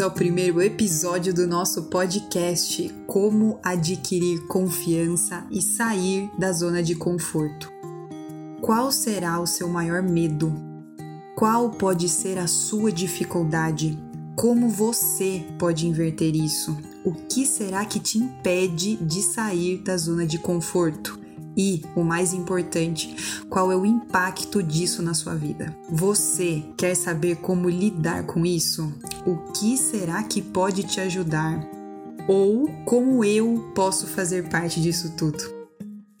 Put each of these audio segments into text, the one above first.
ao primeiro episódio do nosso podcast Como Adquirir Confiança e Sair da Zona de Conforto. Qual será o seu maior medo? Qual pode ser a sua dificuldade? Como você pode inverter isso? O que será que te impede de sair da zona de conforto? E, o mais importante, qual é o impacto disso na sua vida? Você quer saber como lidar com isso? O que será que pode te ajudar? Ou como eu posso fazer parte disso tudo?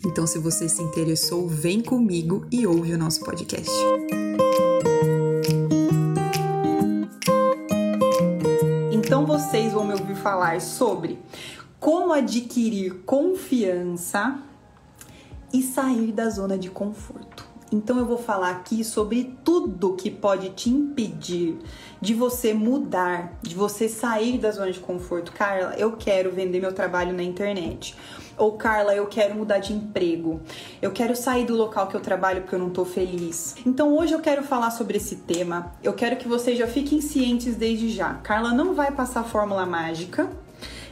Então, se você se interessou, vem comigo e ouve o nosso podcast. Então, vocês vão me ouvir falar sobre como adquirir confiança e sair da zona de conforto. Então eu vou falar aqui sobre tudo que pode te impedir de você mudar, de você sair da zona de conforto. Carla, eu quero vender meu trabalho na internet. Ou Carla, eu quero mudar de emprego. Eu quero sair do local que eu trabalho porque eu não tô feliz. Então hoje eu quero falar sobre esse tema. Eu quero que vocês já fiquem cientes desde já. Carla não vai passar fórmula mágica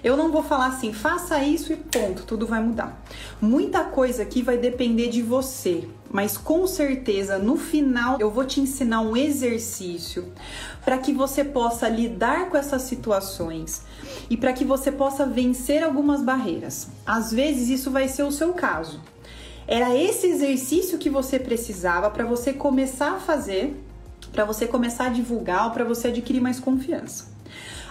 eu não vou falar assim, faça isso e ponto, tudo vai mudar. Muita coisa aqui vai depender de você, mas com certeza no final eu vou te ensinar um exercício para que você possa lidar com essas situações e para que você possa vencer algumas barreiras. Às vezes isso vai ser o seu caso. Era esse exercício que você precisava para você começar a fazer, para você começar a divulgar para você adquirir mais confiança.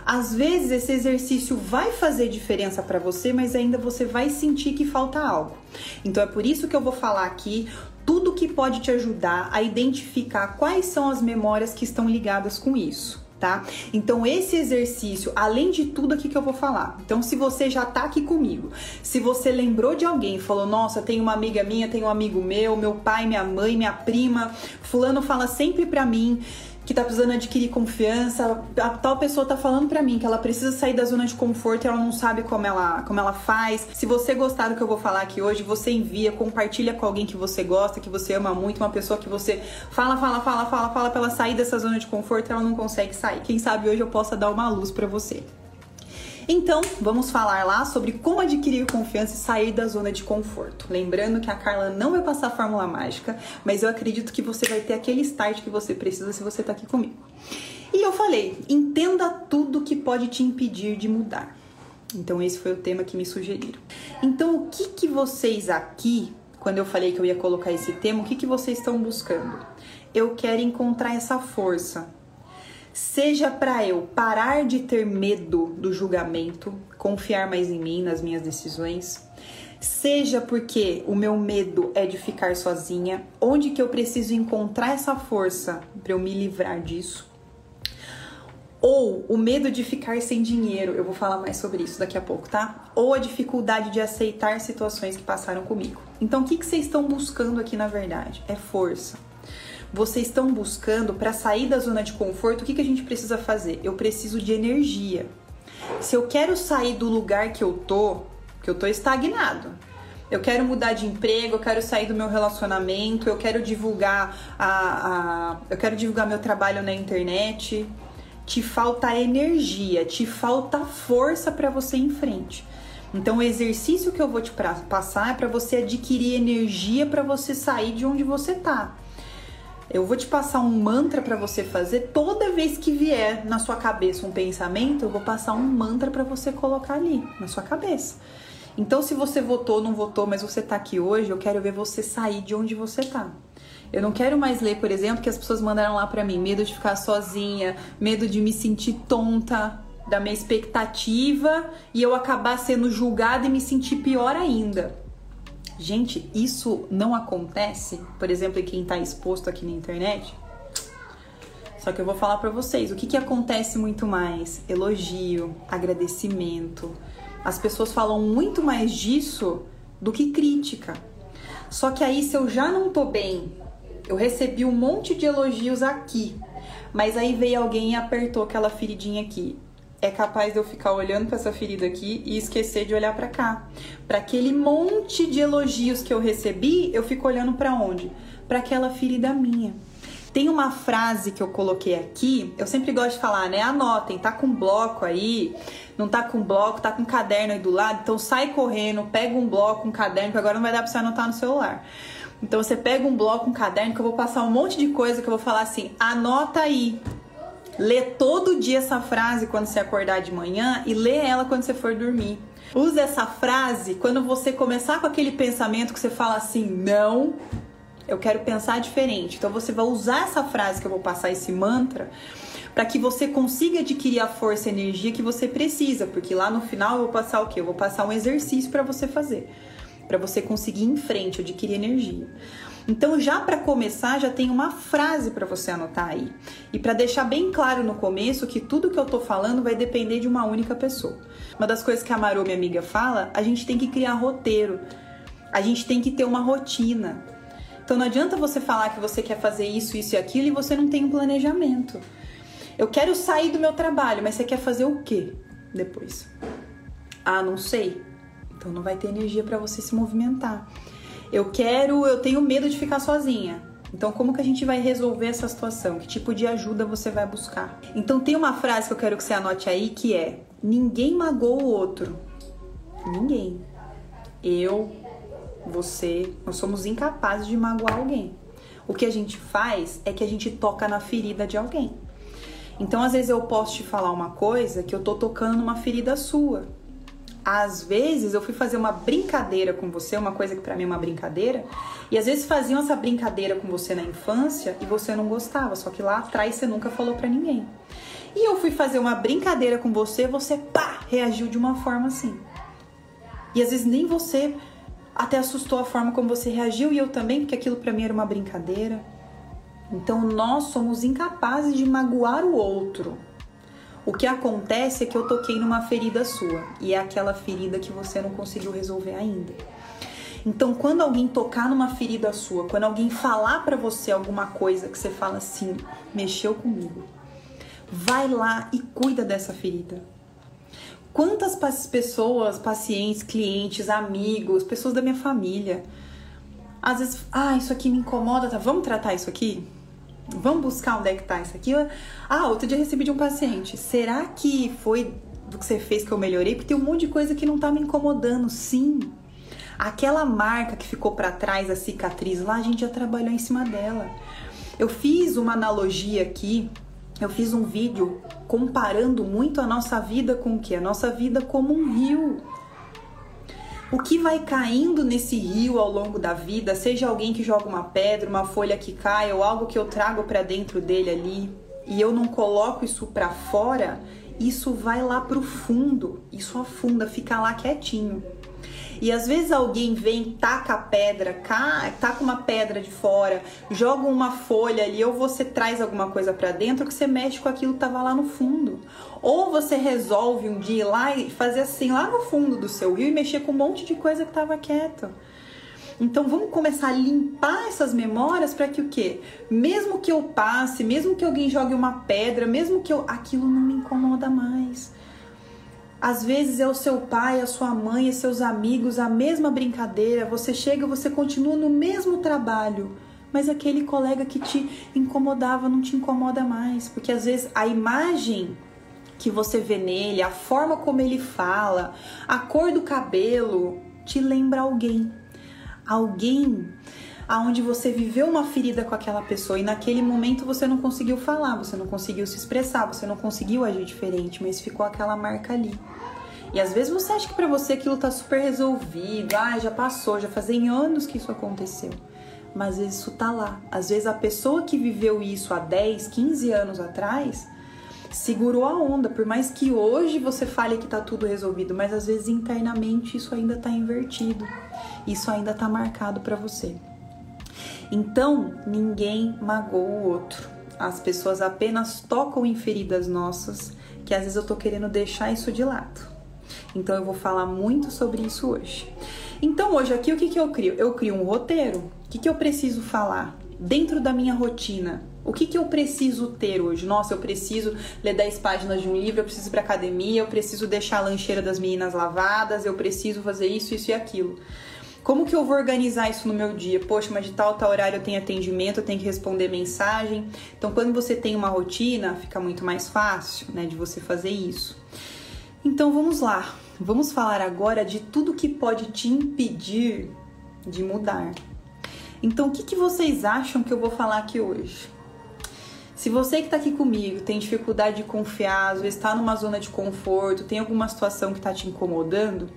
Às vezes esse exercício vai fazer diferença para você, mas ainda você vai sentir que falta algo. Então é por isso que eu vou falar aqui tudo que pode te ajudar a identificar quais são as memórias que estão ligadas com isso tá? Então esse exercício, além de tudo aqui que eu vou falar. Então se você já tá aqui comigo, se você lembrou de alguém, falou: "Nossa, tem uma amiga minha, tem um amigo meu, meu pai, minha mãe, minha prima, fulano fala sempre para mim que tá precisando adquirir confiança, a tal pessoa tá falando para mim que ela precisa sair da zona de conforto e ela não sabe como ela, como ela faz. Se você gostar do que eu vou falar aqui hoje, você envia, compartilha com alguém que você gosta, que você ama muito, uma pessoa que você fala, fala, fala, fala, fala pra ela sair dessa zona de conforto e ela não consegue sair. Quem sabe hoje eu possa dar uma luz para você. Então, vamos falar lá sobre como adquirir confiança e sair da zona de conforto. Lembrando que a Carla não vai passar a fórmula mágica, mas eu acredito que você vai ter aquele start que você precisa se você tá aqui comigo. E eu falei, entenda tudo que pode te impedir de mudar. Então esse foi o tema que me sugeriram. Então o que que vocês aqui, quando eu falei que eu ia colocar esse tema, o que que vocês estão buscando? Eu quero encontrar essa força, Seja para eu parar de ter medo do julgamento, confiar mais em mim, nas minhas decisões, seja porque o meu medo é de ficar sozinha, onde que eu preciso encontrar essa força para eu me livrar disso? Ou o medo de ficar sem dinheiro, eu vou falar mais sobre isso daqui a pouco, tá? Ou a dificuldade de aceitar situações que passaram comigo. Então, o que, que vocês estão buscando aqui na verdade? É força vocês estão buscando para sair da zona de conforto, o que, que a gente precisa fazer? Eu preciso de energia. Se eu quero sair do lugar que eu tô, que eu tô estagnado, eu quero mudar de emprego, eu quero sair do meu relacionamento, eu quero divulgar a, a eu quero divulgar meu trabalho na internet. Te falta energia, te falta força para você ir em frente. Então, o exercício que eu vou te passar é para você adquirir energia para você sair de onde você tá. Eu vou te passar um mantra para você fazer toda vez que vier na sua cabeça um pensamento, eu vou passar um mantra para você colocar ali na sua cabeça. Então, se você votou, não votou, mas você tá aqui hoje, eu quero ver você sair de onde você tá. Eu não quero mais ler, por exemplo, que as pessoas mandaram lá para mim, medo de ficar sozinha, medo de me sentir tonta da minha expectativa e eu acabar sendo julgada e me sentir pior ainda. Gente, isso não acontece, por exemplo, em quem está exposto aqui na internet. Só que eu vou falar para vocês, o que, que acontece muito mais? Elogio, agradecimento. As pessoas falam muito mais disso do que crítica. Só que aí, se eu já não tô bem, eu recebi um monte de elogios aqui, mas aí veio alguém e apertou aquela feridinha aqui é capaz de eu ficar olhando para essa ferida aqui e esquecer de olhar para cá. Para aquele monte de elogios que eu recebi, eu fico olhando para onde? Para aquela ferida minha. Tem uma frase que eu coloquei aqui, eu sempre gosto de falar, né? Anotem, tá com bloco aí, não tá com bloco, tá com caderno aí do lado, então sai correndo, pega um bloco, um caderno, que agora não vai dar pra você anotar no celular. Então você pega um bloco, um caderno, que eu vou passar um monte de coisa que eu vou falar assim, anota aí. Lê todo dia essa frase quando você acordar de manhã e lê ela quando você for dormir. Use essa frase quando você começar com aquele pensamento que você fala assim, não, eu quero pensar diferente. Então você vai usar essa frase que eu vou passar, esse mantra, para que você consiga adquirir a força e energia que você precisa, porque lá no final eu vou passar o quê? Eu vou passar um exercício para você fazer, para você conseguir ir em frente, adquirir energia. Então, já para começar, já tem uma frase para você anotar aí. E para deixar bem claro no começo que tudo que eu tô falando vai depender de uma única pessoa. Uma das coisas que a Maru, minha amiga, fala, a gente tem que criar roteiro. A gente tem que ter uma rotina. Então não adianta você falar que você quer fazer isso, isso e aquilo e você não tem um planejamento. Eu quero sair do meu trabalho, mas você quer fazer o quê depois? Ah, não sei. Então não vai ter energia para você se movimentar. Eu quero, eu tenho medo de ficar sozinha. Então, como que a gente vai resolver essa situação? Que tipo de ajuda você vai buscar? Então, tem uma frase que eu quero que você anote aí que é: Ninguém magoa o outro. Ninguém. Eu, você, nós somos incapazes de magoar alguém. O que a gente faz é que a gente toca na ferida de alguém. Então, às vezes eu posso te falar uma coisa que eu tô tocando numa ferida sua. Às vezes eu fui fazer uma brincadeira com você, uma coisa que para mim é uma brincadeira, e às vezes faziam essa brincadeira com você na infância e você não gostava, só que lá atrás você nunca falou para ninguém. E eu fui fazer uma brincadeira com você, você pá, reagiu de uma forma assim. E às vezes nem você até assustou a forma como você reagiu e eu também, porque aquilo para mim era uma brincadeira. Então nós somos incapazes de magoar o outro. O que acontece é que eu toquei numa ferida sua e é aquela ferida que você não conseguiu resolver ainda. Então, quando alguém tocar numa ferida sua, quando alguém falar para você alguma coisa que você fala assim, mexeu comigo, vai lá e cuida dessa ferida. Quantas pessoas, pacientes, clientes, amigos, pessoas da minha família, às vezes, ah, isso aqui me incomoda, tá? Vamos tratar isso aqui? Vamos buscar onde é que tá isso aqui? Ah, outro dia recebi de um paciente. Será que foi do que você fez que eu melhorei? Porque tem um monte de coisa que não tá me incomodando. Sim. Aquela marca que ficou para trás, a cicatriz lá, a gente já trabalhou em cima dela. Eu fiz uma analogia aqui eu fiz um vídeo comparando muito a nossa vida com o que? A nossa vida como um rio. O que vai caindo nesse rio ao longo da vida, seja alguém que joga uma pedra, uma folha que cai ou algo que eu trago para dentro dele ali, e eu não coloco isso para fora, isso vai lá pro fundo, isso afunda, fica lá quietinho. E às vezes alguém vem, taca a pedra, taca uma pedra de fora, joga uma folha ali, ou você traz alguma coisa para dentro que você mexe com aquilo que tava lá no fundo. Ou você resolve um dia ir lá e fazer assim, lá no fundo do seu rio e mexer com um monte de coisa que tava quieto. Então vamos começar a limpar essas memórias para que o quê? Mesmo que eu passe, mesmo que alguém jogue uma pedra, mesmo que eu aquilo não me incomoda mais. Às vezes é o seu pai, a sua mãe, seus amigos, a mesma brincadeira. Você chega, você continua no mesmo trabalho, mas aquele colega que te incomodava não te incomoda mais, porque às vezes a imagem que você vê nele, a forma como ele fala, a cor do cabelo te lembra alguém. Alguém aonde você viveu uma ferida com aquela pessoa e naquele momento você não conseguiu falar, você não conseguiu se expressar, você não conseguiu agir diferente, mas ficou aquela marca ali. E às vezes você acha que para você aquilo tá super resolvido, ah, já passou, já fazem anos que isso aconteceu. Mas isso tá lá. Às vezes a pessoa que viveu isso há 10, 15 anos atrás segurou a onda, por mais que hoje você fale que tá tudo resolvido, mas às vezes internamente isso ainda tá invertido. Isso ainda tá marcado para você. Então, ninguém magoa o outro. As pessoas apenas tocam em feridas nossas, que às vezes eu tô querendo deixar isso de lado. Então eu vou falar muito sobre isso hoje. Então hoje aqui o que, que eu crio? Eu crio um roteiro. O que, que eu preciso falar dentro da minha rotina? O que, que eu preciso ter hoje? Nossa, eu preciso ler 10 páginas de um livro, eu preciso ir pra academia, eu preciso deixar a lancheira das meninas lavadas, eu preciso fazer isso, isso e aquilo. Como que eu vou organizar isso no meu dia? Poxa, mas de tal tal horário eu tenho atendimento, eu tenho que responder mensagem. Então, quando você tem uma rotina, fica muito mais fácil, né, de você fazer isso. Então, vamos lá. Vamos falar agora de tudo que pode te impedir de mudar. Então, o que, que vocês acham que eu vou falar aqui hoje? Se você que está aqui comigo tem dificuldade de confiar, vezes está numa zona de conforto, tem alguma situação que está te incomodando,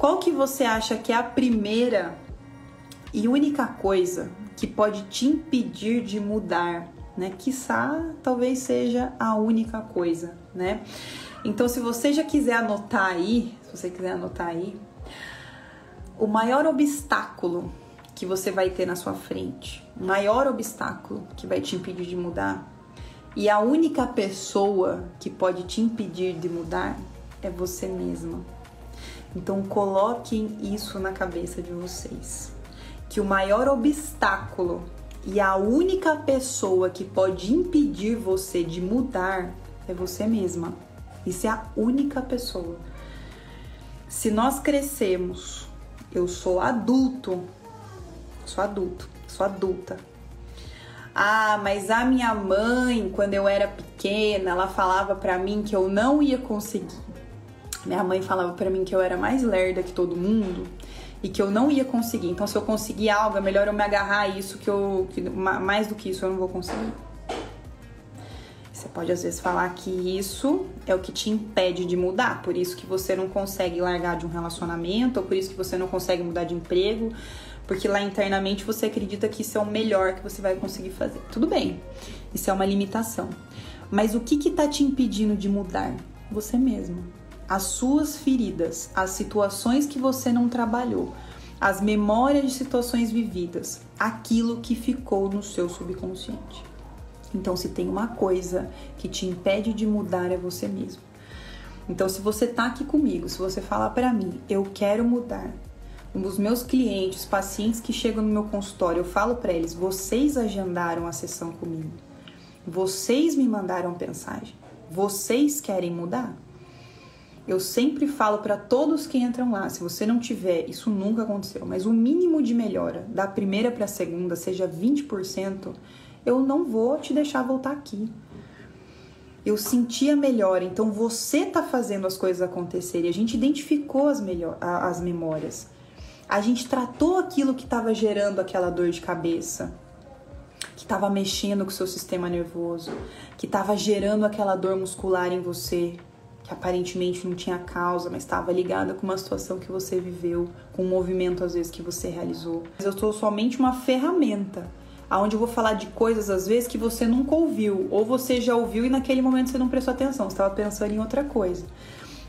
qual que você acha que é a primeira e única coisa que pode te impedir de mudar, né? Quiçá talvez seja a única coisa, né? Então, se você já quiser anotar aí, se você quiser anotar aí, o maior obstáculo que você vai ter na sua frente, o maior obstáculo que vai te impedir de mudar, e a única pessoa que pode te impedir de mudar é você mesma. Então coloquem isso na cabeça de vocês. Que o maior obstáculo e a única pessoa que pode impedir você de mudar é você mesma. Isso é a única pessoa. Se nós crescemos, eu sou adulto, sou adulto, sou adulta. Ah, mas a minha mãe, quando eu era pequena, ela falava para mim que eu não ia conseguir. Minha mãe falava para mim que eu era mais lerda que todo mundo e que eu não ia conseguir. Então, se eu conseguir algo, é melhor eu me agarrar a isso que eu que, mais do que isso eu não vou conseguir. Você pode às vezes falar que isso é o que te impede de mudar, por isso que você não consegue largar de um relacionamento, ou por isso que você não consegue mudar de emprego, porque lá internamente você acredita que isso é o melhor que você vai conseguir fazer. Tudo bem, isso é uma limitação. Mas o que que tá te impedindo de mudar? Você mesmo. As suas feridas, as situações que você não trabalhou, as memórias de situações vividas, aquilo que ficou no seu subconsciente. Então, se tem uma coisa que te impede de mudar, é você mesmo. Então, se você tá aqui comigo, se você falar para mim, eu quero mudar, os meus clientes, pacientes que chegam no meu consultório, eu falo para eles: vocês agendaram a sessão comigo, vocês me mandaram mensagem, vocês querem mudar? Eu sempre falo para todos que entram lá, se você não tiver, isso nunca aconteceu, mas o mínimo de melhora da primeira para a segunda seja 20%, eu não vou te deixar voltar aqui. Eu senti a melhora, então você tá fazendo as coisas acontecerem. A gente identificou as, melhor, as memórias. A gente tratou aquilo que estava gerando aquela dor de cabeça, que estava mexendo com o seu sistema nervoso, que estava gerando aquela dor muscular em você, que aparentemente não tinha causa, mas estava ligada com uma situação que você viveu, com um movimento às vezes que você realizou. Mas eu sou somente uma ferramenta aonde eu vou falar de coisas às vezes que você nunca ouviu, ou você já ouviu e naquele momento você não prestou atenção, você estava pensando em outra coisa.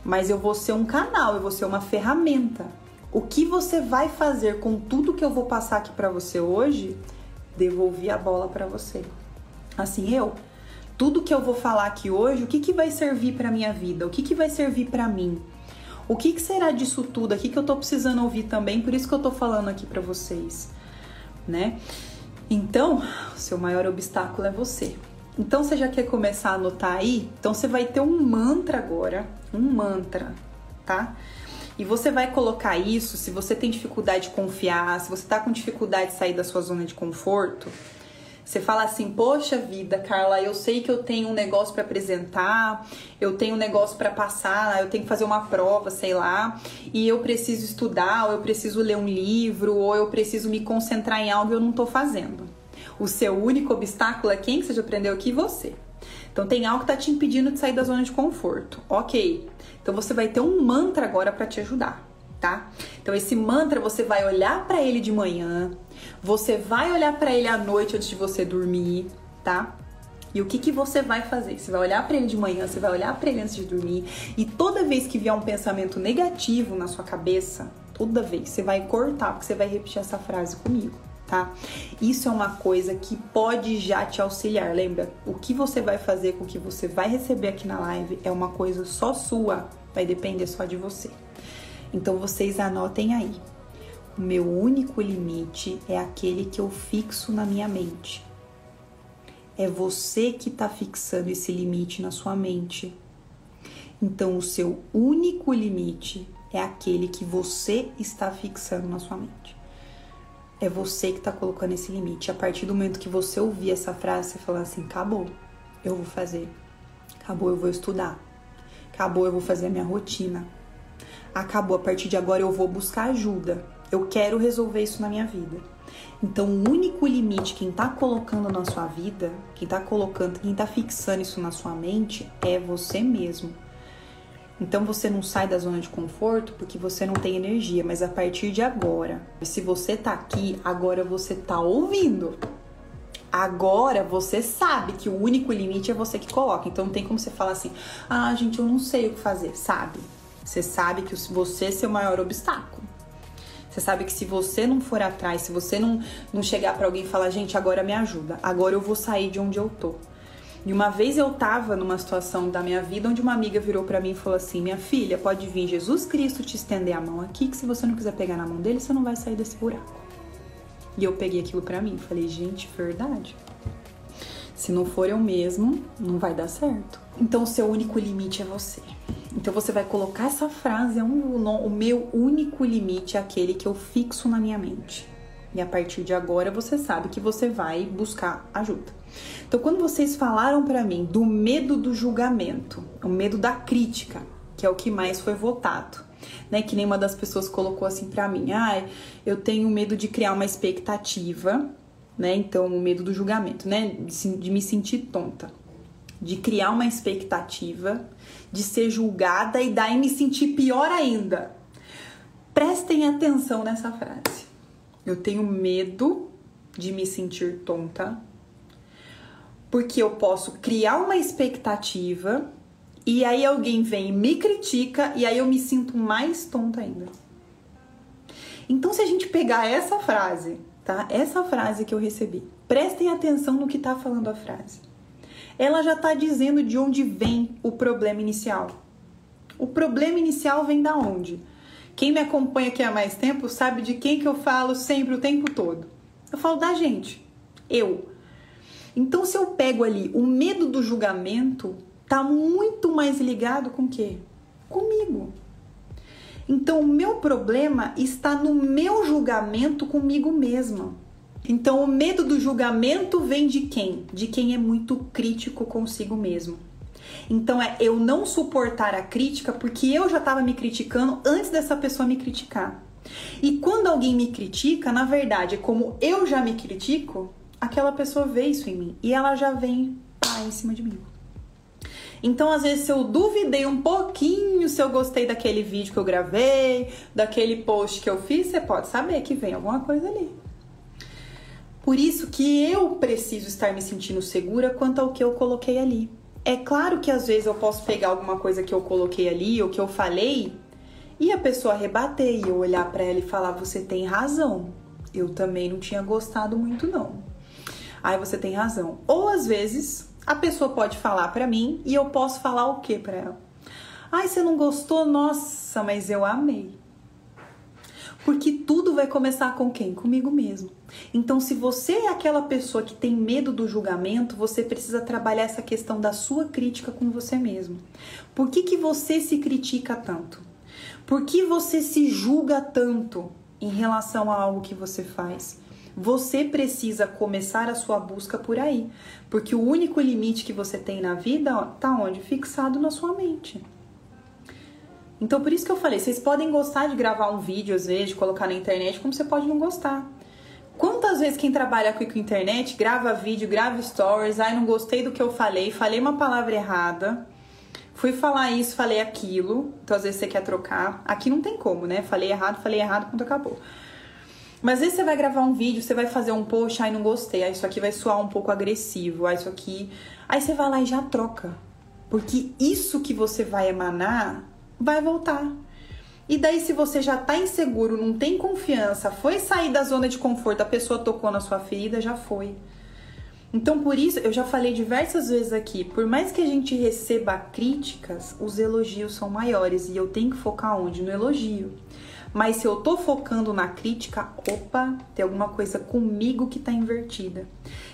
Mas eu vou ser um canal, eu vou ser uma ferramenta. O que você vai fazer com tudo que eu vou passar aqui para você hoje? Devolver a bola para você. Assim, eu, tudo que eu vou falar aqui hoje, o que, que vai servir para minha vida? O que, que vai servir para mim? O que, que será disso tudo aqui que eu tô precisando ouvir também? Por isso que eu tô falando aqui para vocês, né? Então, o seu maior obstáculo é você. Então, você já quer começar a anotar aí? Então, você vai ter um mantra agora, um mantra, tá? E você vai colocar isso se você tem dificuldade de confiar, se você tá com dificuldade de sair da sua zona de conforto. Você fala assim: Poxa vida, Carla, eu sei que eu tenho um negócio para apresentar, eu tenho um negócio para passar, eu tenho que fazer uma prova, sei lá, e eu preciso estudar, ou eu preciso ler um livro, ou eu preciso me concentrar em algo e eu não tô fazendo. O seu único obstáculo é quem que você já aprendeu aqui? Você. Então tem algo que tá te impedindo de sair da zona de conforto. Ok. Então você vai ter um mantra agora para te ajudar, tá? Então esse mantra você vai olhar para ele de manhã, você vai olhar para ele à noite antes de você dormir, tá? E o que, que você vai fazer? Você vai olhar para ele de manhã, você vai olhar para ele antes de dormir, e toda vez que vier um pensamento negativo na sua cabeça, toda vez você vai cortar, porque você vai repetir essa frase comigo, tá? Isso é uma coisa que pode já te auxiliar. Lembra? O que você vai fazer com o que você vai receber aqui na live é uma coisa só sua, vai depender só de você. Então vocês anotem aí. O meu único limite é aquele que eu fixo na minha mente. É você que está fixando esse limite na sua mente. Então, o seu único limite é aquele que você está fixando na sua mente. É você que está colocando esse limite. A partir do momento que você ouvir essa frase, você fala assim: acabou, eu vou fazer. Acabou, eu vou estudar. Acabou, eu vou fazer a minha rotina. Acabou, a partir de agora eu vou buscar ajuda. Eu quero resolver isso na minha vida. Então, o único limite, quem tá colocando na sua vida, quem tá colocando, quem tá fixando isso na sua mente é você mesmo. Então você não sai da zona de conforto porque você não tem energia, mas a partir de agora, se você tá aqui, agora você tá ouvindo. Agora você sabe que o único limite é você que coloca. Então não tem como você falar assim: "Ah, gente, eu não sei o que fazer", sabe? Você sabe que você é seu maior obstáculo. Você sabe que se você não for atrás, se você não, não chegar para alguém e falar, gente, agora me ajuda, agora eu vou sair de onde eu tô. E uma vez eu tava numa situação da minha vida onde uma amiga virou para mim e falou assim: Minha filha, pode vir Jesus Cristo te estender a mão aqui, que se você não quiser pegar na mão dele, você não vai sair desse buraco. E eu peguei aquilo para mim, falei: Gente, verdade. Se não for eu mesmo, não vai dar certo. Então, o seu único limite é você. Então, você vai colocar essa frase: é um, o meu único limite é aquele que eu fixo na minha mente. E a partir de agora, você sabe que você vai buscar ajuda. Então, quando vocês falaram para mim do medo do julgamento, o medo da crítica, que é o que mais foi votado, né? Que nem uma das pessoas colocou assim para mim: "Ah, eu tenho medo de criar uma expectativa, né? Então, o medo do julgamento, né? De me sentir tonta, de criar uma expectativa, de ser julgada e daí me sentir pior ainda." Prestem atenção nessa frase. Eu tenho medo de me sentir tonta porque eu posso criar uma expectativa e aí alguém vem e me critica e aí eu me sinto mais tonta ainda. Então, se a gente pegar essa frase, tá? Essa frase que eu recebi, prestem atenção no que tá falando a frase. Ela já tá dizendo de onde vem o problema inicial. O problema inicial vem da onde? Quem me acompanha aqui há mais tempo sabe de quem que eu falo sempre o tempo todo. Eu falo da gente. Eu. Então, se eu pego ali o medo do julgamento, tá muito mais ligado com o quê? Comigo. Então, o meu problema está no meu julgamento comigo mesma. Então, o medo do julgamento vem de quem? De quem é muito crítico consigo mesmo. Então, é eu não suportar a crítica porque eu já estava me criticando antes dessa pessoa me criticar. E quando alguém me critica, na verdade, como eu já me critico, aquela pessoa vê isso em mim e ela já vem ah, em cima de mim. Então, às vezes, se eu duvidei um pouquinho se eu gostei daquele vídeo que eu gravei, daquele post que eu fiz, você pode saber que vem alguma coisa ali. Por isso que eu preciso estar me sentindo segura quanto ao que eu coloquei ali. É claro que às vezes eu posso pegar alguma coisa que eu coloquei ali ou que eu falei e a pessoa rebater e eu olhar para ela e falar: "Você tem razão. Eu também não tinha gostado muito não". Aí você tem razão. Ou às vezes a pessoa pode falar para mim e eu posso falar o que para ela? Ai, você não gostou? Nossa, mas eu amei. Porque tudo vai começar com quem? Comigo mesmo. Então, se você é aquela pessoa que tem medo do julgamento, você precisa trabalhar essa questão da sua crítica com você mesmo. Por que, que você se critica tanto? Por que você se julga tanto em relação a algo que você faz? Você precisa começar a sua busca por aí, porque o único limite que você tem na vida está onde? Fixado na sua mente. Então, por isso que eu falei, vocês podem gostar de gravar um vídeo, às vezes, de colocar na internet, como você pode não gostar. Quantas vezes quem trabalha com internet grava vídeo, grava stories, ai, não gostei do que eu falei, falei uma palavra errada, fui falar isso, falei aquilo, então às vezes você quer trocar. Aqui não tem como, né? Falei errado, falei errado, quando acabou. Mas às vezes você vai gravar um vídeo, você vai fazer um post, ai não gostei, aí isso aqui vai soar um pouco agressivo, aí isso aqui. Aí você vai lá e já troca. Porque isso que você vai emanar vai voltar. E daí, se você já tá inseguro, não tem confiança, foi sair da zona de conforto, a pessoa tocou na sua ferida, já foi. Então, por isso, eu já falei diversas vezes aqui, por mais que a gente receba críticas, os elogios são maiores e eu tenho que focar onde? No elogio. Mas se eu tô focando na crítica, opa, tem alguma coisa comigo que tá invertida.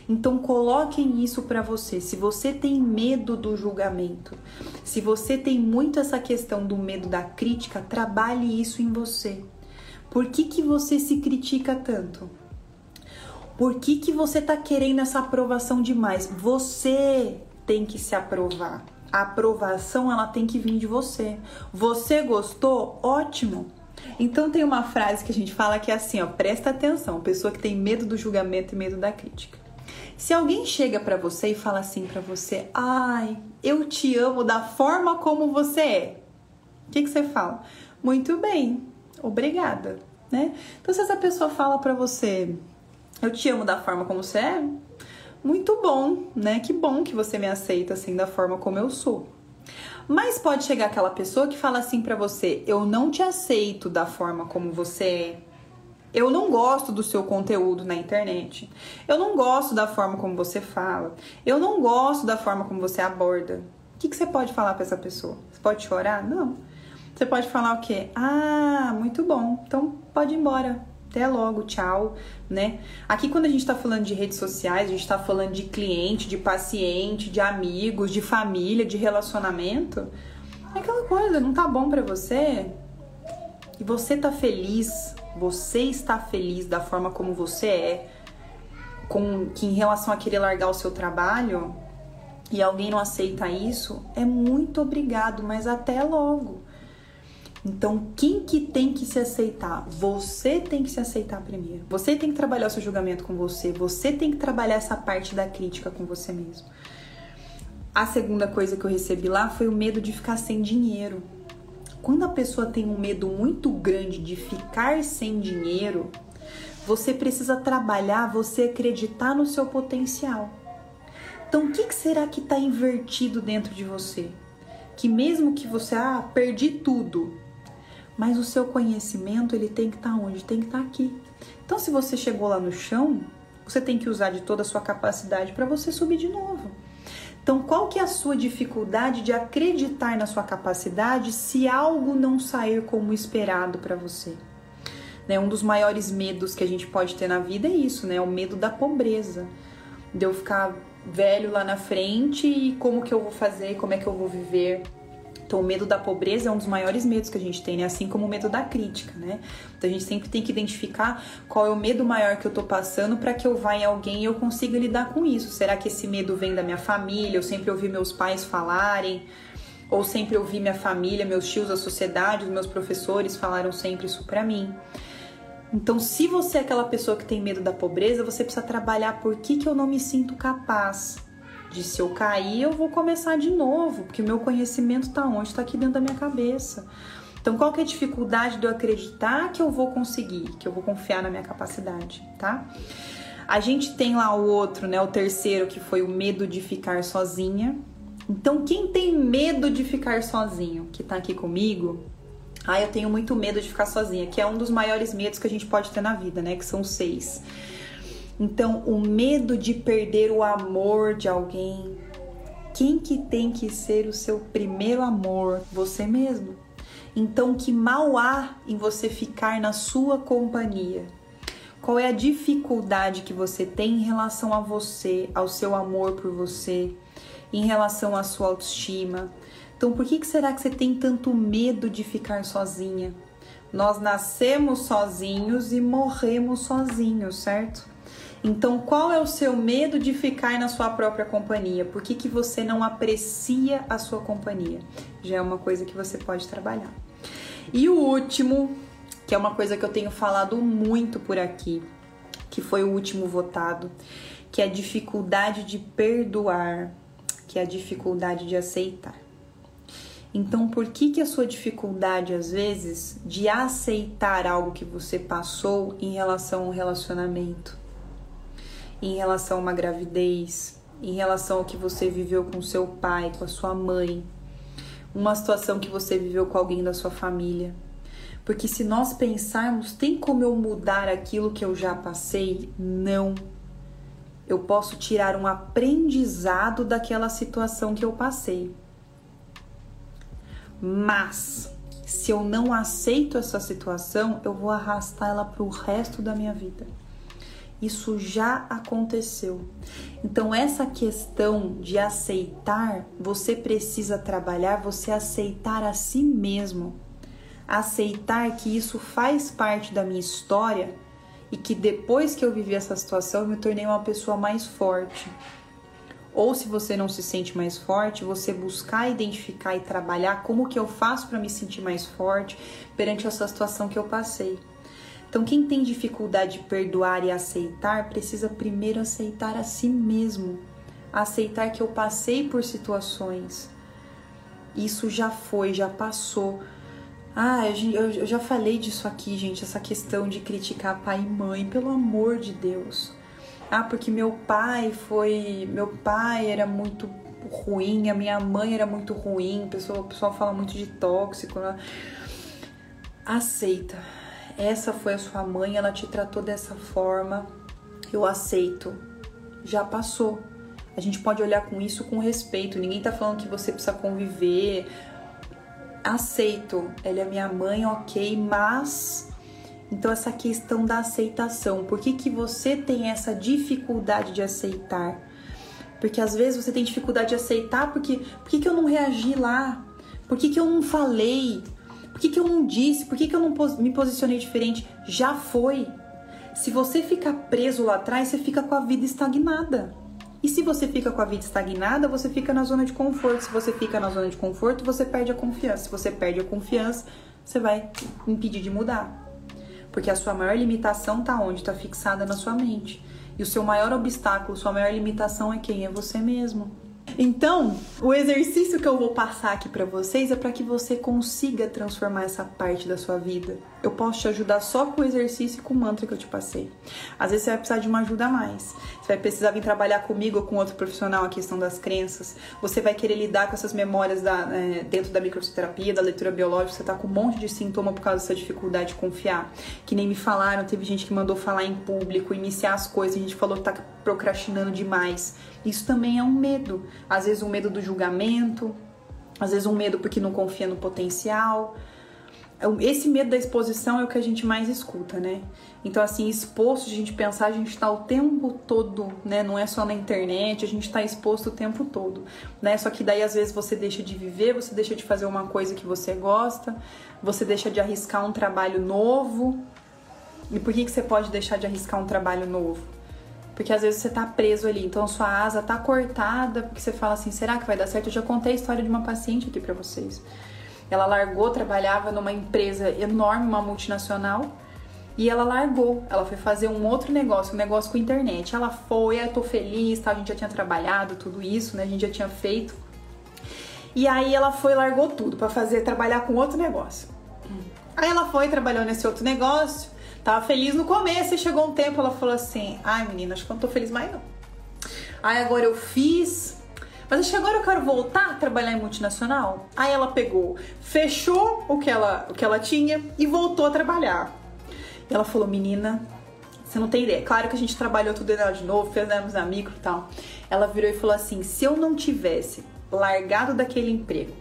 Então coloquem isso para você. Se você tem medo do julgamento, se você tem muito essa questão do medo da crítica, trabalhe isso em você. Por que, que você se critica tanto? Por que, que você tá querendo essa aprovação demais? Você tem que se aprovar. A aprovação ela tem que vir de você. Você gostou? Ótimo. Então tem uma frase que a gente fala que é assim, ó, presta atenção, pessoa que tem medo do julgamento e medo da crítica. Se alguém chega para você e fala assim para você: "Ai, eu te amo da forma como você é". O que que você fala? Muito bem. Obrigada, né? Então se essa pessoa fala para você: "Eu te amo da forma como você é", muito bom, né? Que bom que você me aceita assim da forma como eu sou. Mas pode chegar aquela pessoa que fala assim para você: "Eu não te aceito da forma como você é". Eu não gosto do seu conteúdo na internet. Eu não gosto da forma como você fala. Eu não gosto da forma como você aborda. O que, que você pode falar para essa pessoa? Você pode chorar? Não. Você pode falar o quê? Ah, muito bom. Então pode ir embora. Até logo, tchau, né? Aqui quando a gente tá falando de redes sociais, a gente tá falando de cliente, de paciente, de amigos, de família, de relacionamento. É aquela coisa, não tá bom para você? E você tá feliz, você está feliz da forma como você é, com que em relação a querer largar o seu trabalho e alguém não aceita isso, é muito obrigado, mas até logo. Então, quem que tem que se aceitar? Você tem que se aceitar primeiro. Você tem que trabalhar o seu julgamento com você. Você tem que trabalhar essa parte da crítica com você mesmo. A segunda coisa que eu recebi lá foi o medo de ficar sem dinheiro. Quando a pessoa tem um medo muito grande de ficar sem dinheiro, você precisa trabalhar, você acreditar no seu potencial. Então, o que, que será que está invertido dentro de você? Que mesmo que você, ah, perdi tudo, mas o seu conhecimento ele tem que estar tá onde? Tem que estar tá aqui. Então, se você chegou lá no chão, você tem que usar de toda a sua capacidade para você subir de novo. Então, qual que é a sua dificuldade de acreditar na sua capacidade se algo não sair como esperado para você? Né? Um dos maiores medos que a gente pode ter na vida é isso, né? O medo da pobreza. De eu ficar velho lá na frente e como que eu vou fazer, como é que eu vou viver. Então, o medo da pobreza é um dos maiores medos que a gente tem, né? Assim como o medo da crítica, né? Então, a gente sempre tem que identificar qual é o medo maior que eu tô passando para que eu vá em alguém e eu consiga lidar com isso. Será que esse medo vem da minha família? Eu sempre ouvi meus pais falarem, ou sempre ouvi minha família, meus tios, a sociedade, os meus professores falaram sempre isso para mim. Então, se você é aquela pessoa que tem medo da pobreza, você precisa trabalhar por que, que eu não me sinto capaz de se eu cair, eu vou começar de novo, porque o meu conhecimento está onde? Está aqui dentro da minha cabeça. Então, qual que é a dificuldade de eu acreditar que eu vou conseguir, que eu vou confiar na minha capacidade, tá? A gente tem lá o outro, né, o terceiro, que foi o medo de ficar sozinha. Então, quem tem medo de ficar sozinho, que tá aqui comigo, ah, eu tenho muito medo de ficar sozinha, que é um dos maiores medos que a gente pode ter na vida, né, que são seis. Então, o medo de perder o amor de alguém. Quem que tem que ser o seu primeiro amor? Você mesmo. Então, que mal há em você ficar na sua companhia? Qual é a dificuldade que você tem em relação a você, ao seu amor por você, em relação à sua autoestima? Então, por que, que será que você tem tanto medo de ficar sozinha? Nós nascemos sozinhos e morremos sozinhos, certo? Então, qual é o seu medo de ficar na sua própria companhia? Por que, que você não aprecia a sua companhia? Já é uma coisa que você pode trabalhar. E o último, que é uma coisa que eu tenho falado muito por aqui, que foi o último votado, que é a dificuldade de perdoar, que é a dificuldade de aceitar. Então, por que que a sua dificuldade às vezes de aceitar algo que você passou em relação ao relacionamento? Em relação a uma gravidez, em relação ao que você viveu com seu pai, com a sua mãe, uma situação que você viveu com alguém da sua família. Porque se nós pensarmos, tem como eu mudar aquilo que eu já passei? Não. Eu posso tirar um aprendizado daquela situação que eu passei. Mas Se eu não aceito essa situação, eu vou arrastar ela para o resto da minha vida. Isso já aconteceu. Então, essa questão de aceitar, você precisa trabalhar, você aceitar a si mesmo. Aceitar que isso faz parte da minha história e que depois que eu vivi essa situação, eu me tornei uma pessoa mais forte. Ou se você não se sente mais forte, você buscar identificar e trabalhar como que eu faço para me sentir mais forte perante essa situação que eu passei. Então, quem tem dificuldade de perdoar e aceitar, precisa primeiro aceitar a si mesmo, aceitar que eu passei por situações. Isso já foi, já passou. Ah, eu já falei disso aqui, gente, essa questão de criticar pai e mãe, pelo amor de Deus. Ah, porque meu pai foi. Meu pai era muito ruim, a minha mãe era muito ruim, o pessoal, o pessoal fala muito de tóxico. Né? Aceita essa foi a sua mãe, ela te tratou dessa forma, eu aceito. Já passou. A gente pode olhar com isso com respeito. Ninguém tá falando que você precisa conviver. Aceito. Ela é minha mãe, ok, mas. Então, essa questão da aceitação. Por que, que você tem essa dificuldade de aceitar? Porque às vezes você tem dificuldade de aceitar porque por que, que eu não reagi lá? Por que, que eu não falei? Por que, que eu não disse? Por que, que eu não me posicionei diferente? Já foi. Se você ficar preso lá atrás, você fica com a vida estagnada. E se você fica com a vida estagnada, você fica na zona de conforto. Se você fica na zona de conforto, você perde a confiança. Se você perde a confiança, você vai impedir de mudar. Porque a sua maior limitação está onde? Está fixada na sua mente. E o seu maior obstáculo, sua maior limitação é quem? É você mesmo. Então, o exercício que eu vou passar aqui para vocês é para que você consiga transformar essa parte da sua vida. Eu posso te ajudar só com o exercício e com o mantra que eu te passei. Às vezes você vai precisar de uma ajuda a mais. Você vai precisar vir trabalhar comigo ou com outro profissional a questão das crenças. Você vai querer lidar com essas memórias da, é, dentro da microterapia, da leitura biológica. Você tá com um monte de sintoma por causa dessa dificuldade de confiar. Que nem me falaram, teve gente que mandou falar em público, iniciar as coisas, a gente falou que tá procrastinando demais. Isso também é um medo. Às vezes um medo do julgamento, às vezes um medo porque não confia no potencial. Esse medo da exposição é o que a gente mais escuta, né? Então, assim, exposto, a gente pensar, a gente está o tempo todo, né? Não é só na internet, a gente está exposto o tempo todo, né? Só que daí, às vezes, você deixa de viver, você deixa de fazer uma coisa que você gosta, você deixa de arriscar um trabalho novo. E por que, que você pode deixar de arriscar um trabalho novo? Porque às vezes você tá preso ali, então sua asa tá cortada, porque você fala assim, será que vai dar certo? Eu já contei a história de uma paciente aqui para vocês. Ela largou, trabalhava numa empresa enorme, uma multinacional, e ela largou. Ela foi fazer um outro negócio, um negócio com internet. Ela foi, eu tô feliz, tá? a gente já tinha trabalhado tudo isso, né? A gente já tinha feito. E aí ela foi, largou tudo para fazer, trabalhar com outro negócio. Aí ela foi, trabalhou nesse outro negócio. Tava feliz no começo e chegou um tempo ela falou assim: ai menina, acho que eu não tô feliz mais não. Aí agora eu fiz. Mas acho que agora eu quero voltar a trabalhar em multinacional. Aí ela pegou, fechou o que ela, o que ela tinha e voltou a trabalhar. E ela falou: menina, você não tem ideia. Claro que a gente trabalhou tudo de novo, fizemos a micro e tal. Ela virou e falou assim: se eu não tivesse largado daquele emprego,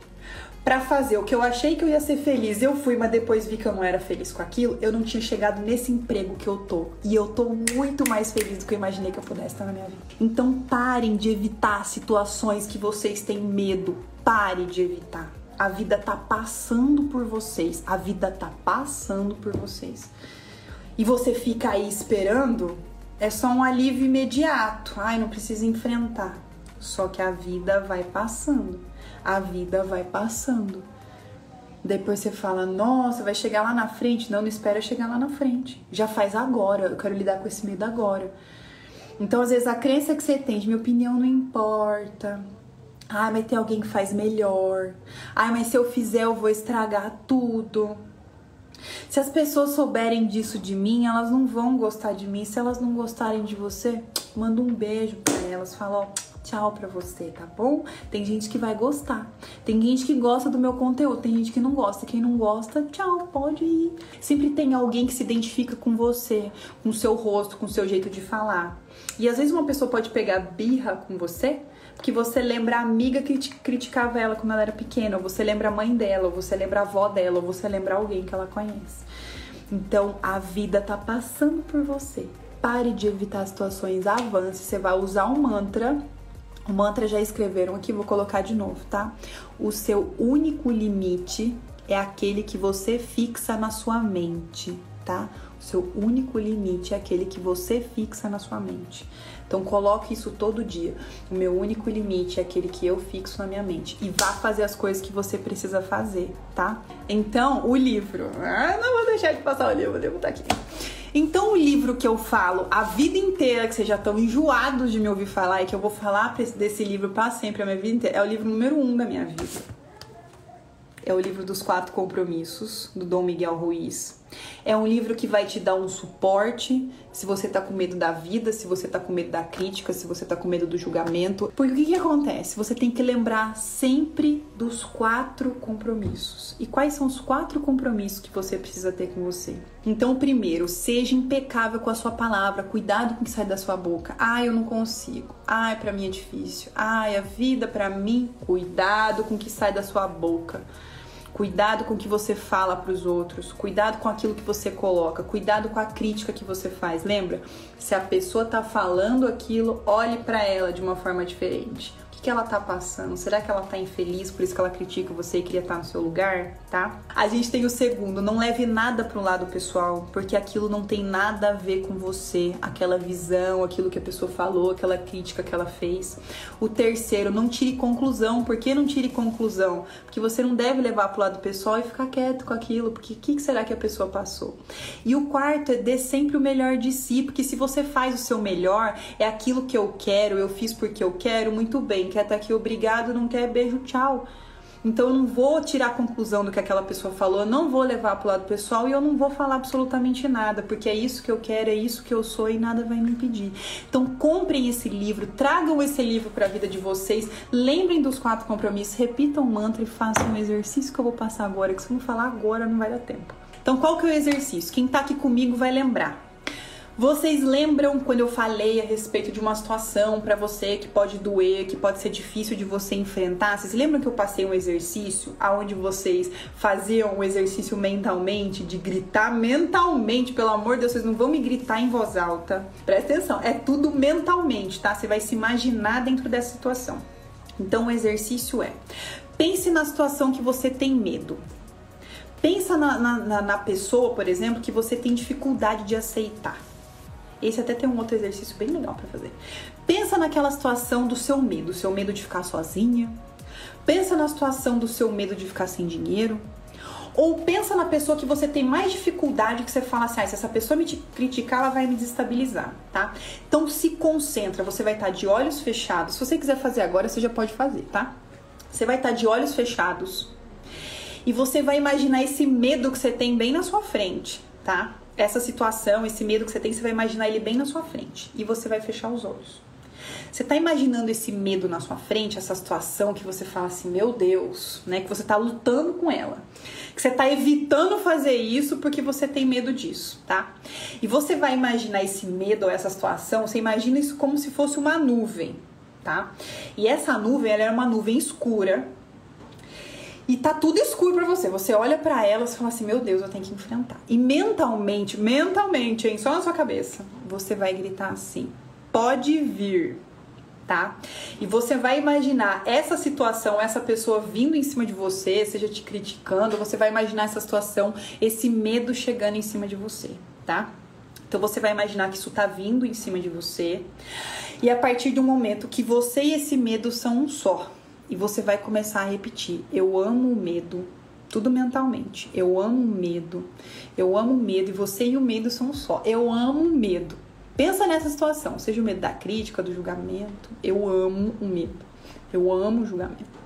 para fazer o que eu achei que eu ia ser feliz, eu fui, mas depois vi que eu não era feliz com aquilo, eu não tinha chegado nesse emprego que eu tô. E eu tô muito mais feliz do que eu imaginei que eu pudesse estar na minha vida. Então parem de evitar situações que vocês têm medo. Pare de evitar. A vida tá passando por vocês. A vida tá passando por vocês. E você fica aí esperando, é só um alívio imediato. Ai, não precisa enfrentar. Só que a vida vai passando a vida vai passando. Depois você fala, nossa, vai chegar lá na frente. Não, não espera chegar lá na frente. Já faz agora. Eu quero lidar com esse medo agora. Então, às vezes, a crença que você tem de minha opinião não importa. Ai, mas tem alguém que faz melhor. Ai, mas se eu fizer, eu vou estragar tudo. Se as pessoas souberem disso de mim, elas não vão gostar de mim. Se elas não gostarem de você, manda um beijo para elas. Fala, ó, tchau pra você, tá bom? Tem gente que vai gostar. Tem gente que gosta do meu conteúdo, tem gente que não gosta. Quem não gosta, tchau, pode ir. Sempre tem alguém que se identifica com você, com seu rosto, com seu jeito de falar. E às vezes uma pessoa pode pegar birra com você, porque você lembra a amiga que criticava ela quando ela era pequena, ou você lembra a mãe dela, ou você lembra a avó dela, ou você lembra alguém que ela conhece. Então a vida tá passando por você. Pare de evitar situações, avance. Você vai usar um mantra o mantra já escreveram aqui, vou colocar de novo, tá? O seu único limite é aquele que você fixa na sua mente, tá? O seu único limite é aquele que você fixa na sua mente. Então coloque isso todo dia. O meu único limite é aquele que eu fixo na minha mente e vá fazer as coisas que você precisa fazer, tá? Então, o livro. Ah, não vou deixar de passar o livro, devo estar aqui. Então, o livro que eu falo a vida inteira, que vocês já estão enjoados de me ouvir falar e que eu vou falar desse livro para sempre, a minha vida inteira, é o livro número um da minha vida é o livro dos quatro compromissos do Dom Miguel Ruiz. É um livro que vai te dar um suporte se você tá com medo da vida, se você tá com medo da crítica, se você tá com medo do julgamento. Porque o que, que acontece? Você tem que lembrar sempre dos quatro compromissos. E quais são os quatro compromissos que você precisa ter com você? Então, primeiro, seja impecável com a sua palavra, cuidado com o que sai da sua boca. Ah, eu não consigo. Ah, para mim é difícil. Ah, a vida para mim, cuidado com o que sai da sua boca. Cuidado com o que você fala para os outros, cuidado com aquilo que você coloca, cuidado com a crítica que você faz. Lembra? Se a pessoa tá falando aquilo, olhe para ela de uma forma diferente que, ela tá passando? Será que ela tá infeliz, por isso que ela critica você e queria estar no seu lugar, tá? A gente tem o segundo, não leve nada pro lado pessoal, porque aquilo não tem nada a ver com você, aquela visão, aquilo que a pessoa falou, aquela crítica que ela fez. O terceiro, não tire conclusão. Por que não tire conclusão? Porque você não deve levar pro lado pessoal e ficar quieto com aquilo, porque o que, que será que a pessoa passou? E o quarto é dê sempre o melhor de si, porque se você faz o seu melhor, é aquilo que eu quero, eu fiz porque eu quero, muito bem quer estar aqui obrigado, não quer beijo, tchau. Então eu não vou tirar a conclusão do que aquela pessoa falou, eu não vou levar para o lado pessoal e eu não vou falar absolutamente nada, porque é isso que eu quero, é isso que eu sou e nada vai me impedir. Então comprem esse livro, tragam esse livro para a vida de vocês, lembrem dos quatro compromissos, repitam o mantra e façam um exercício que eu vou passar agora, que se eu não falar agora não vai dar tempo. Então qual que é o exercício? Quem está aqui comigo vai lembrar. Vocês lembram quando eu falei a respeito de uma situação para você que pode doer, que pode ser difícil de você enfrentar? Vocês lembram que eu passei um exercício aonde vocês faziam um exercício mentalmente de gritar mentalmente, pelo amor de Deus, vocês não vão me gritar em voz alta. Presta atenção, é tudo mentalmente, tá? Você vai se imaginar dentro dessa situação. Então o exercício é: pense na situação que você tem medo. Pensa na, na, na pessoa, por exemplo, que você tem dificuldade de aceitar. Esse até tem um outro exercício bem legal para fazer. Pensa naquela situação do seu medo, seu medo de ficar sozinha. Pensa na situação do seu medo de ficar sem dinheiro. Ou pensa na pessoa que você tem mais dificuldade, que você fala assim, ah, se essa pessoa me criticar, ela vai me desestabilizar, tá? Então se concentra, você vai estar de olhos fechados. Se você quiser fazer agora, você já pode fazer, tá? Você vai estar de olhos fechados e você vai imaginar esse medo que você tem bem na sua frente, tá? Essa situação, esse medo que você tem, você vai imaginar ele bem na sua frente e você vai fechar os olhos. Você está imaginando esse medo na sua frente, essa situação que você fala assim, meu Deus, né? Que você está lutando com ela. Que você está evitando fazer isso porque você tem medo disso, tá? E você vai imaginar esse medo ou essa situação, você imagina isso como se fosse uma nuvem, tá? E essa nuvem, ela é uma nuvem escura, e tá tudo escuro para você. Você olha para elas e fala assim: "Meu Deus, eu tenho que enfrentar". E mentalmente, mentalmente, hein, só na sua cabeça, você vai gritar assim: "Pode vir". Tá? E você vai imaginar essa situação, essa pessoa vindo em cima de você, seja te criticando, você vai imaginar essa situação, esse medo chegando em cima de você, tá? Então você vai imaginar que isso tá vindo em cima de você. E a partir do momento que você e esse medo são um só, e você vai começar a repetir: Eu amo o medo. Tudo mentalmente. Eu amo o medo. Eu amo o medo. E você e o medo são só. Eu amo o medo. Pensa nessa situação. Seja o medo da crítica, do julgamento. Eu amo o medo. Eu amo o julgamento.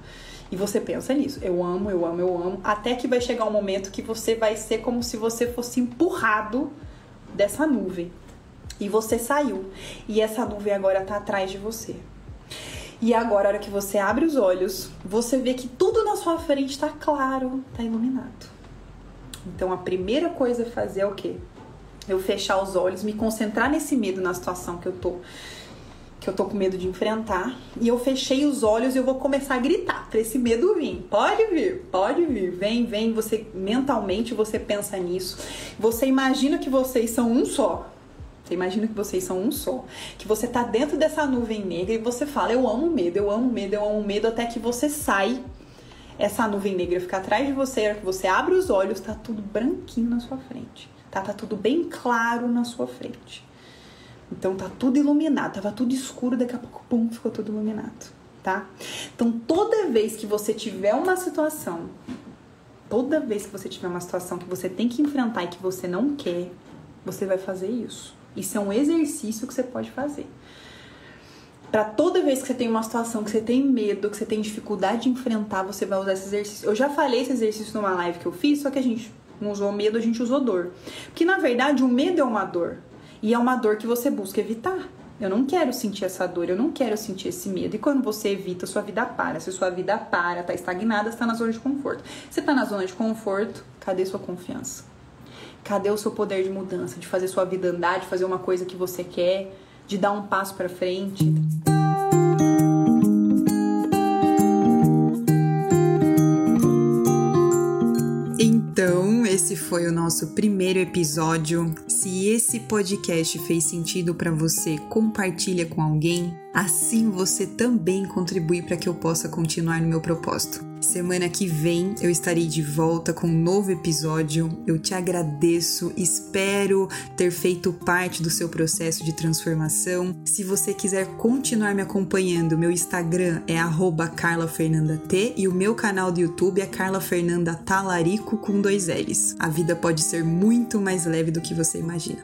E você pensa nisso. Eu amo, eu amo, eu amo. Até que vai chegar um momento que você vai ser como se você fosse empurrado dessa nuvem. E você saiu. E essa nuvem agora tá atrás de você. E agora, a hora que você abre os olhos, você vê que tudo na sua frente está claro, está iluminado. Então a primeira coisa a fazer é o quê? Eu fechar os olhos, me concentrar nesse medo na situação que eu tô que eu tô com medo de enfrentar, e eu fechei os olhos e eu vou começar a gritar para esse medo vir. Pode vir, pode vir, vem, vem, você mentalmente você pensa nisso. Você imagina que vocês são um só. Você imagina que vocês são um só, que você tá dentro dessa nuvem negra e você fala: "Eu amo medo, eu amo medo, eu amo medo" até que você sai essa nuvem negra fica atrás de você, que você abre os olhos, tá tudo branquinho na sua frente. Tá, tá tudo bem claro na sua frente. Então tá tudo iluminado, tava tudo escuro, daqui a pouco, pum, ficou tudo iluminado, tá? Então toda vez que você tiver uma situação, toda vez que você tiver uma situação que você tem que enfrentar e que você não quer, você vai fazer isso. Isso é um exercício que você pode fazer. Para toda vez que você tem uma situação que você tem medo, que você tem dificuldade de enfrentar, você vai usar esse exercício. Eu já falei esse exercício numa live que eu fiz, só que a gente não usou medo, a gente usou dor. Porque na verdade o medo é uma dor. E é uma dor que você busca evitar. Eu não quero sentir essa dor, eu não quero sentir esse medo. E quando você evita, sua vida para. Se sua vida para, tá estagnada, está na zona de conforto. Você tá na zona de conforto, cadê sua confiança? Cadê o seu poder de mudança, de fazer sua vida andar, de fazer uma coisa que você quer, de dar um passo para frente? Então, esse foi o nosso primeiro episódio. Se esse podcast fez sentido para você, compartilha com alguém. Assim você também contribui para que eu possa continuar no meu propósito. Semana que vem eu estarei de volta com um novo episódio. Eu te agradeço, espero ter feito parte do seu processo de transformação. Se você quiser continuar me acompanhando, meu Instagram é @carlafernandat e o meu canal do YouTube é Carla Fernanda Talarico com dois L's. A vida pode ser muito mais leve do que você imagina.